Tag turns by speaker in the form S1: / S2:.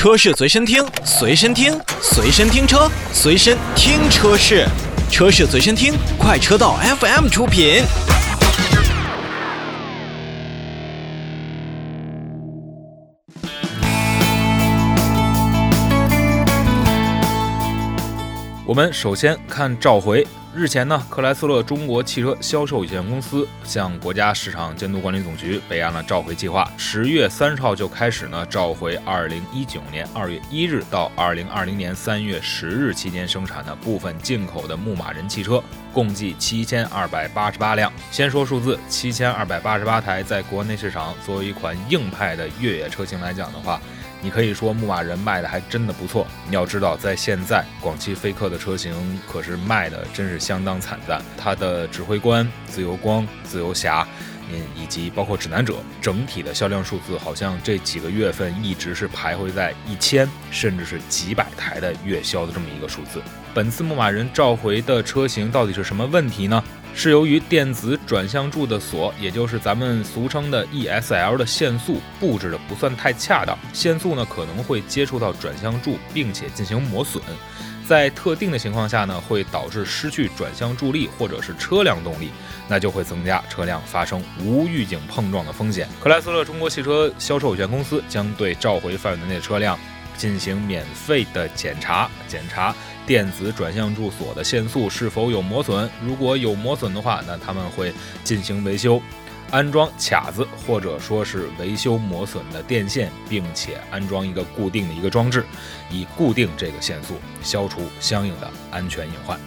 S1: 车市随身听，随身听，随身听车，随身听车市，车市随身听，快车道 FM 出品。
S2: 我们首先看召回。日前呢，克莱斯勒中国汽车销售有限公司向国家市场监督管理总局备案了召回计划，十月三十号就开始呢召回二零一九年二月一日到二零二零年三月十日期间生产的部分进口的牧马人汽车，共计七千二百八十八辆。先说数字，七千二百八十八台，在国内市场作为一款硬派的越野车型来讲的话。你可以说牧马人卖的还真的不错。你要知道，在现在广汽菲克的车型可是卖的真是相当惨淡。它的指挥官、自由光、自由侠，嗯，以及包括指南者，整体的销量数字好像这几个月份一直是徘徊在一千甚至是几百台的月销的这么一个数字。本次牧马人召回的车型到底是什么问题呢？是由于电子转向柱的锁，也就是咱们俗称的 ESL 的限速布置的不算太恰当，限速呢可能会接触到转向柱，并且进行磨损，在特定的情况下呢，会导致失去转向助力或者是车辆动力，那就会增加车辆发生无预警碰撞的风险。克莱斯勒中国汽车销售有限公司将对召回范围内的车辆。进行免费的检查，检查电子转向柱锁的限速是否有磨损。如果有磨损的话，那他们会进行维修，安装卡子或者说是维修磨损的电线，并且安装一个固定的一个装置，以固定这个限速，消除相应的安全隐患。